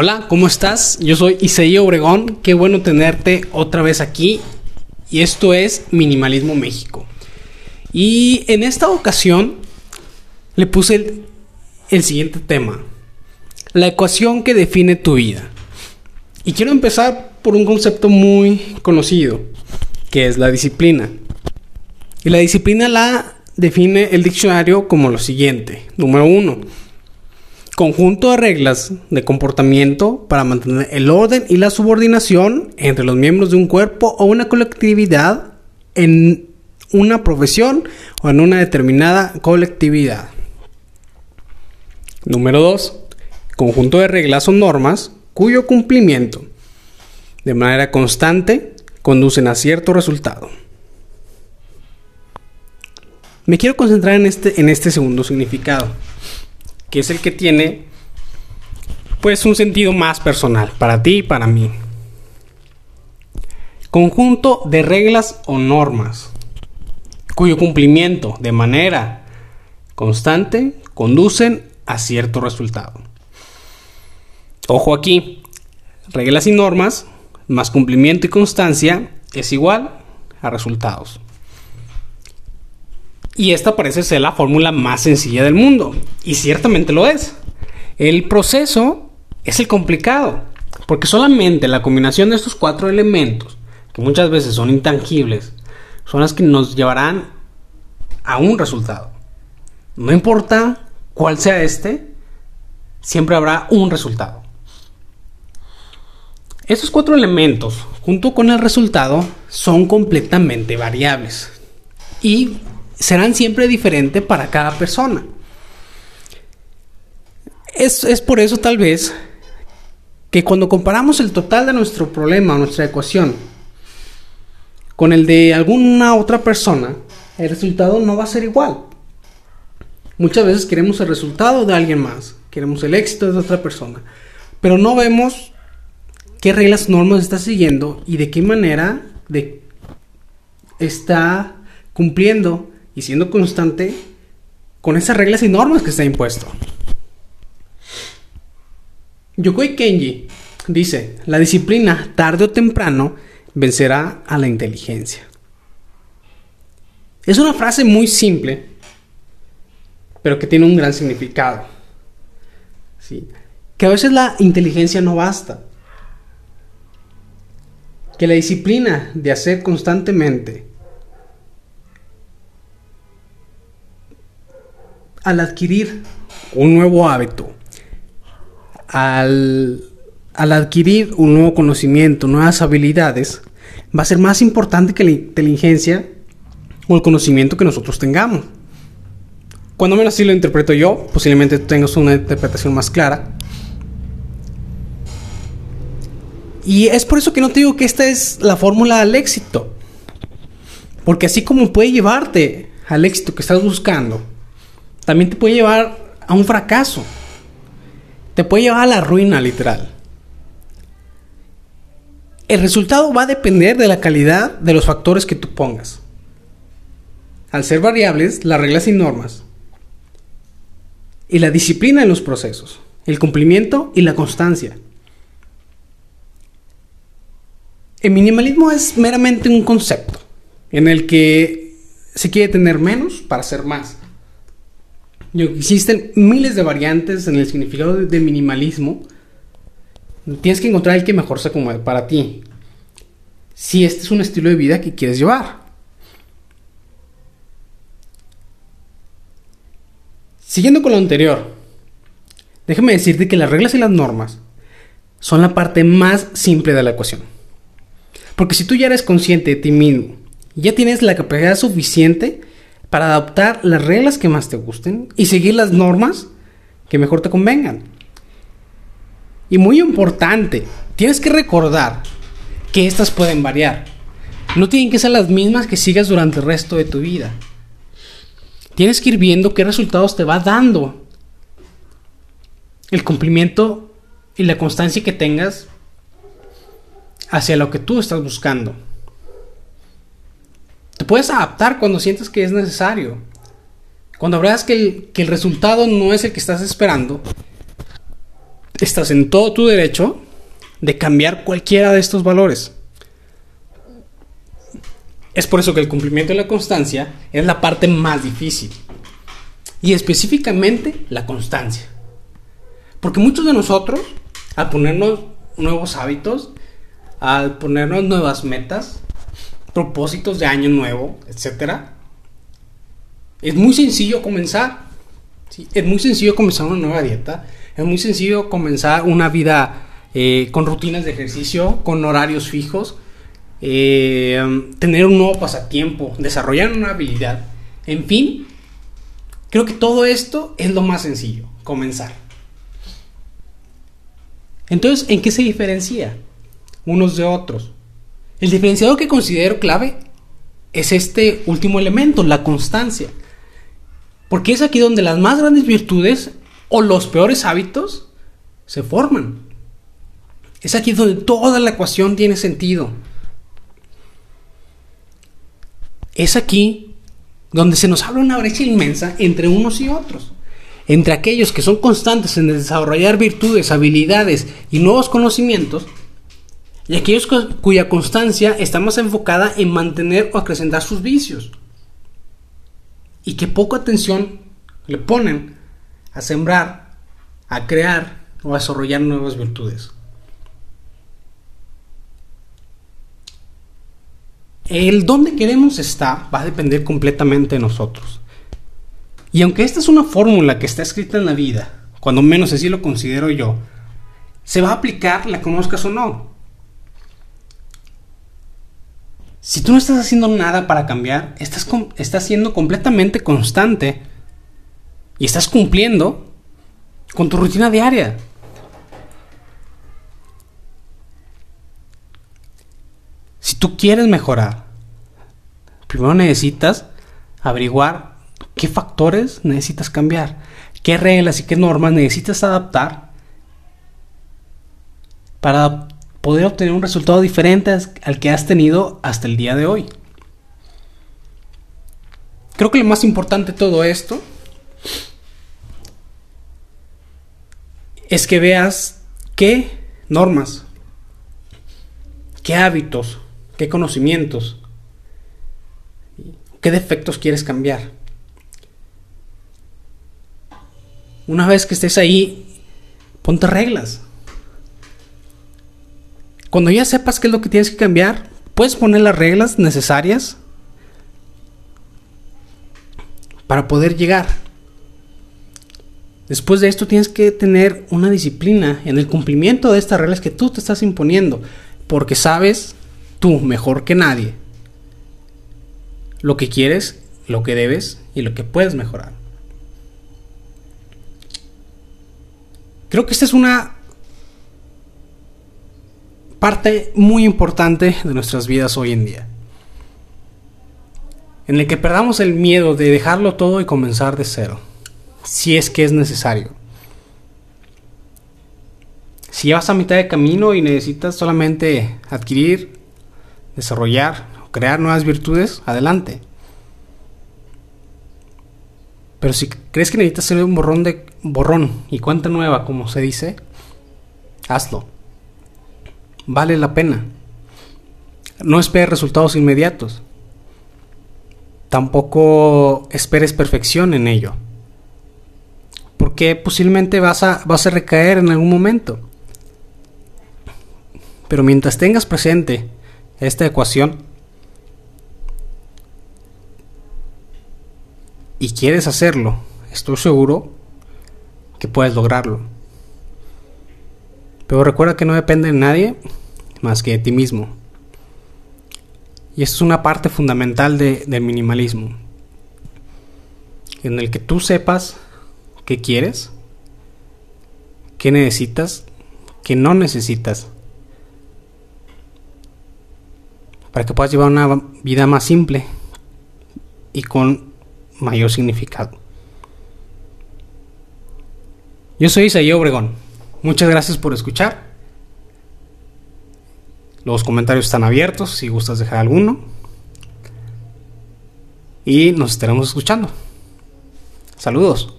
Hola, ¿cómo estás? Yo soy Isaí Obregón, qué bueno tenerte otra vez aquí y esto es Minimalismo México. Y en esta ocasión le puse el, el siguiente tema, la ecuación que define tu vida. Y quiero empezar por un concepto muy conocido, que es la disciplina. Y la disciplina la define el diccionario como lo siguiente. Número uno, conjunto de reglas de comportamiento para mantener el orden y la subordinación entre los miembros de un cuerpo o una colectividad en una profesión o en una determinada colectividad. Número 2. Conjunto de reglas o normas cuyo cumplimiento de manera constante conducen a cierto resultado. Me quiero concentrar en este, en este segundo significado, que es el que tiene pues un sentido más personal para ti y para mí. Conjunto de reglas o normas cuyo cumplimiento de manera constante conducen a cierto resultado. Ojo aquí, reglas y normas más cumplimiento y constancia es igual a resultados. Y esta parece ser la fórmula más sencilla del mundo. Y ciertamente lo es. El proceso es el complicado. Porque solamente la combinación de estos cuatro elementos, que muchas veces son intangibles, son las que nos llevarán a un resultado. No importa cuál sea este, siempre habrá un resultado. Estos cuatro elementos, junto con el resultado, son completamente variables. Y serán siempre diferentes para cada persona. Es, es, por eso tal vez que cuando comparamos el total de nuestro problema, nuestra ecuación, con el de alguna otra persona, el resultado no va a ser igual. Muchas veces queremos el resultado de alguien más, queremos el éxito de otra persona, pero no vemos qué reglas, normas está siguiendo y de qué manera de, está cumpliendo y siendo constante con esas reglas y normas que está impuesto. Yokoi Kenji dice, la disciplina tarde o temprano vencerá a la inteligencia. Es una frase muy simple, pero que tiene un gran significado. ¿Sí? Que a veces la inteligencia no basta. Que la disciplina de hacer constantemente al adquirir un nuevo hábito, al, adquirir un nuevo conocimiento, nuevas habilidades, va a ser más importante que la inteligencia o el conocimiento que nosotros tengamos. Cuando menos así lo interpreto yo, posiblemente tengas una interpretación más clara. Y es por eso que no te digo que esta es la fórmula al éxito. Porque así como puede llevarte al éxito que estás buscando, también te puede llevar a un fracaso. Te puede llevar a la ruina, literal. El resultado va a depender de la calidad de los factores que tú pongas. Al ser variables, las reglas y normas. Y la disciplina en los procesos. El cumplimiento y la constancia. El minimalismo es meramente un concepto en el que se quiere tener menos para hacer más. Existen miles de variantes en el significado de minimalismo. Tienes que encontrar el que mejor se acomode para ti. Si este es un estilo de vida que quieres llevar. Siguiendo con lo anterior, déjame decirte que las reglas y las normas son la parte más simple de la ecuación. Porque si tú ya eres consciente de ti mismo, ya tienes la capacidad suficiente para adoptar las reglas que más te gusten y seguir las normas que mejor te convengan. Y muy importante, tienes que recordar que estas pueden variar. No tienen que ser las mismas que sigas durante el resto de tu vida. Tienes que ir viendo qué resultados te va dando el cumplimiento y la constancia que tengas hacia lo que tú estás buscando. Puedes adaptar cuando sientes que es necesario. Cuando veas que el, que el resultado no es el que estás esperando, estás en todo tu derecho de cambiar cualquiera de estos valores. Es por eso que el cumplimiento de la constancia es la parte más difícil. Y específicamente la constancia. Porque muchos de nosotros, al ponernos nuevos hábitos, al ponernos nuevas metas, propósitos de año nuevo, etc., es muy sencillo comenzar. Es muy sencillo comenzar una nueva dieta. Es muy sencillo comenzar una vida eh, con rutinas de ejercicio, con horarios fijos, eh, tener un nuevo pasatiempo, desarrollar una habilidad. En fin, creo que todo esto es lo más sencillo, comenzar. Entonces, ¿en qué se diferencia unos de otros? El diferenciador que considero clave es este último elemento, la constancia. Porque es aquí donde las más grandes virtudes o los peores hábitos se forman. Es aquí donde toda la ecuación tiene sentido. Es aquí donde se nos abre una brecha inmensa entre unos y otros. Entre aquellos que son constantes en desarrollar virtudes, habilidades y nuevos conocimientos, y aquellos cuya constancia está más enfocada en mantener o acrecentar sus vicios. Y que poca atención le ponen a sembrar, a crear o a desarrollar nuevas virtudes. El dónde queremos estar va a depender completamente de nosotros. Y aunque esta es una fórmula que está escrita en la vida, cuando menos así lo considero yo, se va a aplicar la conozcas o no. Si tú no estás haciendo nada para cambiar, estás, estás siendo completamente constante y estás cumpliendo con tu rutina diaria. Si tú quieres mejorar, primero necesitas averiguar qué factores necesitas cambiar, qué reglas y qué normas necesitas adaptar para poder obtener un resultado diferente al que has tenido hasta el día de hoy. Creo que lo más importante de todo esto es que veas qué normas, qué hábitos qué conocimientos, qué defectos quieres cambiar. Una vez que estés ahí, ponte reglas. Cuando ya sepas qué es lo que tienes que cambiar, puedes poner las reglas necesarias para poder llegar. Después de esto tienes que tener una disciplina en el cumplimiento de estas reglas que tú te estás imponiendo, porque sabes tú mejor que nadie lo que quieres, lo que debes y lo que puedes mejorar. Creo que esta es una parte muy importante de nuestras vidas hoy en día. En el que perdamos el miedo de dejarlo todo y comenzar de cero, si es que es necesario. Si vas a mitad de camino y necesitas solamente adquirir desarrollar o crear nuevas virtudes, adelante. Pero si crees que necesitas hacer un borrón de borrón y cuenta nueva, como se dice, hazlo. Vale la pena. No esperes resultados inmediatos. Tampoco esperes perfección en ello. Porque posiblemente vas a, vas a recaer en algún momento. Pero mientras tengas presente esta ecuación y quieres hacerlo, estoy seguro que puedes lograrlo. Pero recuerda que no depende de nadie más que de ti mismo. Y esto es una parte fundamental de, del minimalismo. En el que tú sepas qué quieres, qué necesitas, qué no necesitas para que puedas llevar una vida más simple y con mayor significado. Yo soy Isaías Obregón. Muchas gracias por escuchar. Los comentarios están abiertos si gustas dejar alguno. Y nos estaremos escuchando. Saludos.